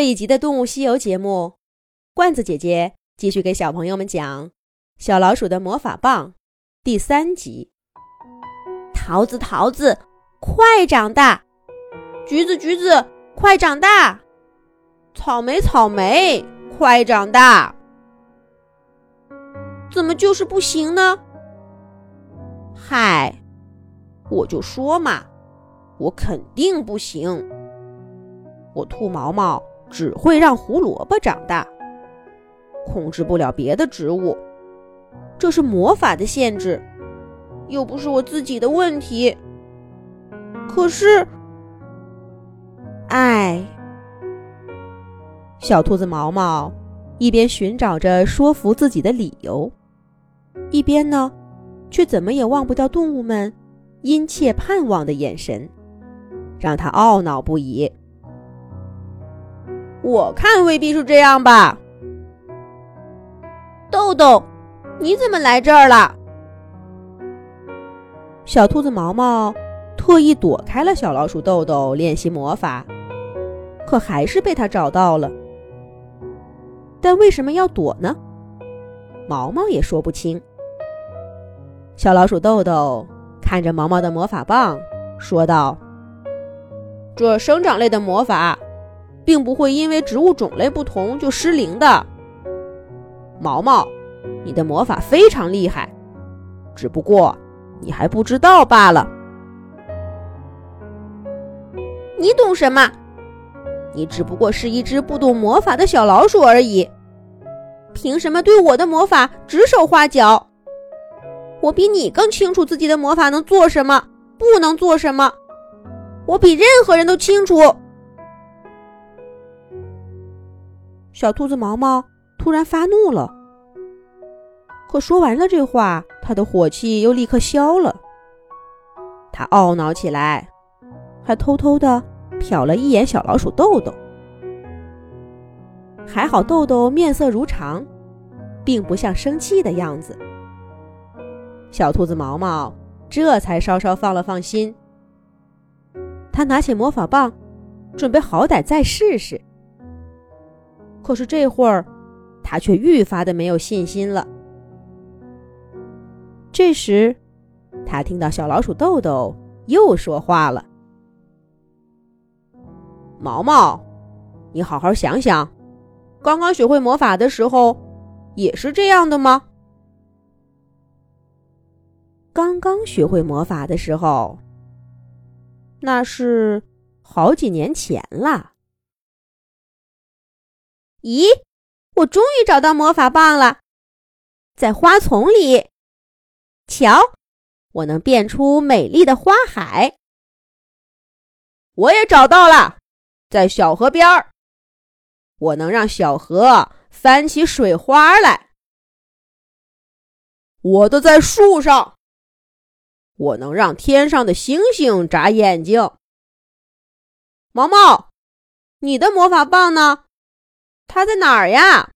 这一集的《动物西游》节目，罐子姐姐继续给小朋友们讲《小老鼠的魔法棒》第三集。桃子，桃子，快长大！橘子，橘子，快长大！草莓，草莓，快长大！怎么就是不行呢？嗨，我就说嘛，我肯定不行。我兔毛毛。只会让胡萝卜长大，控制不了别的植物，这是魔法的限制，又不是我自己的问题。可是，唉，小兔子毛毛一边寻找着说服自己的理由，一边呢，却怎么也忘不掉动物们殷切盼望的眼神，让他懊恼不已。我看未必是这样吧，豆豆，你怎么来这儿了？小兔子毛毛特意躲开了小老鼠豆豆练习魔法，可还是被他找到了。但为什么要躲呢？毛毛也说不清。小老鼠豆豆看着毛毛的魔法棒，说道：“这生长类的魔法。”并不会因为植物种类不同就失灵的。毛毛，你的魔法非常厉害，只不过你还不知道罢了。你懂什么？你只不过是一只不懂魔法的小老鼠而已，凭什么对我的魔法指手画脚？我比你更清楚自己的魔法能做什么，不能做什么。我比任何人都清楚。小兔子毛毛突然发怒了，可说完了这话，他的火气又立刻消了。他懊恼起来，还偷偷的瞟了一眼小老鼠豆豆。还好豆豆面色如常，并不像生气的样子。小兔子毛毛这才稍稍放了放心。他拿起魔法棒，准备好歹再试试。可是这会儿，他却愈发的没有信心了。这时，他听到小老鼠豆豆又说话了：“毛毛，你好好想想，刚刚学会魔法的时候，也是这样的吗？刚刚学会魔法的时候，那是好几年前了。”咦，我终于找到魔法棒了，在花丛里。瞧，我能变出美丽的花海。我也找到了，在小河边儿，我能让小河翻起水花来。我的在树上，我能让天上的星星眨眼睛。毛毛，你的魔法棒呢？它在哪儿呀？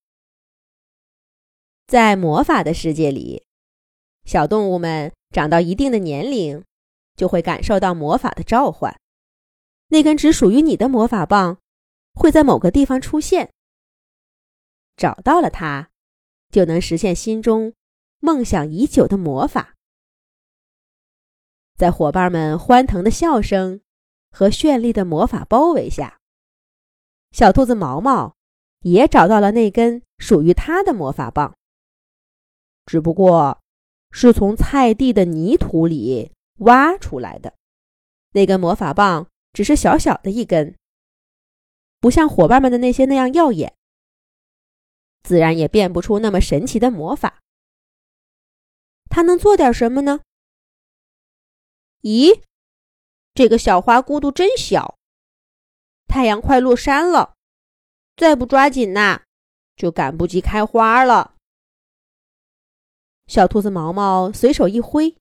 在魔法的世界里，小动物们长到一定的年龄，就会感受到魔法的召唤。那根只属于你的魔法棒会在某个地方出现。找到了它，就能实现心中梦想已久的魔法。在伙伴们欢腾的笑声和绚丽的魔法包围下，小兔子毛毛。也找到了那根属于他的魔法棒，只不过是从菜地的泥土里挖出来的。那根魔法棒只是小小的一根，不像伙伴们的那些那样耀眼，自然也变不出那么神奇的魔法。他能做点什么呢？咦，这个小花骨朵真小，太阳快落山了。再不抓紧呐，就赶不及开花了。小兔子毛毛随手一挥，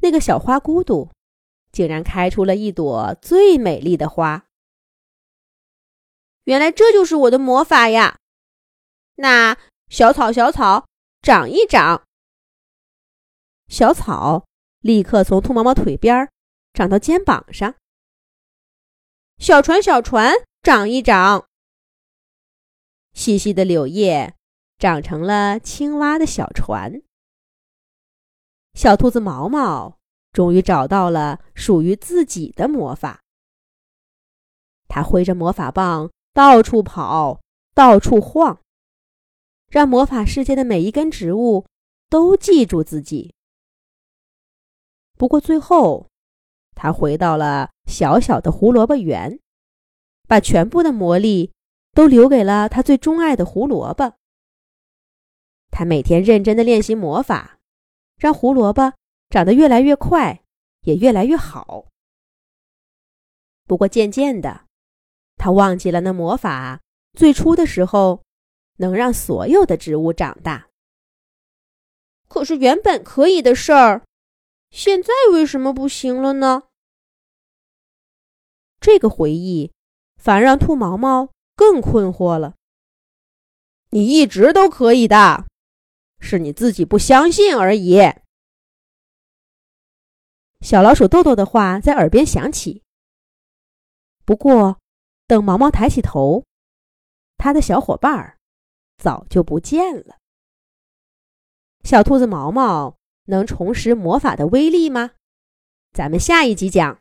那个小花骨朵竟然开出了一朵最美丽的花。原来这就是我的魔法呀！那小草，小草，长一长。小草立刻从兔毛毛腿边长到肩膀上。小船，小船。长一长。细细的柳叶长成了青蛙的小船。小兔子毛毛终于找到了属于自己的魔法。它挥着魔法棒到处跑，到处晃，让魔法世界的每一根植物都记住自己。不过最后，它回到了小小的胡萝卜园，把全部的魔力都留给了他最钟爱的胡萝卜。他每天认真的练习魔法。让胡萝卜长得越来越快，也越来越好。不过渐渐的，他忘记了那魔法最初的时候能让所有的植物长大。可是原本可以的事儿，现在为什么不行了呢？这个回忆反而让兔毛毛更困惑了。你一直都可以的。是你自己不相信而已。小老鼠豆豆的话在耳边响起。不过，等毛毛抬起头，他的小伙伴儿早就不见了。小兔子毛毛能重拾魔法的威力吗？咱们下一集讲。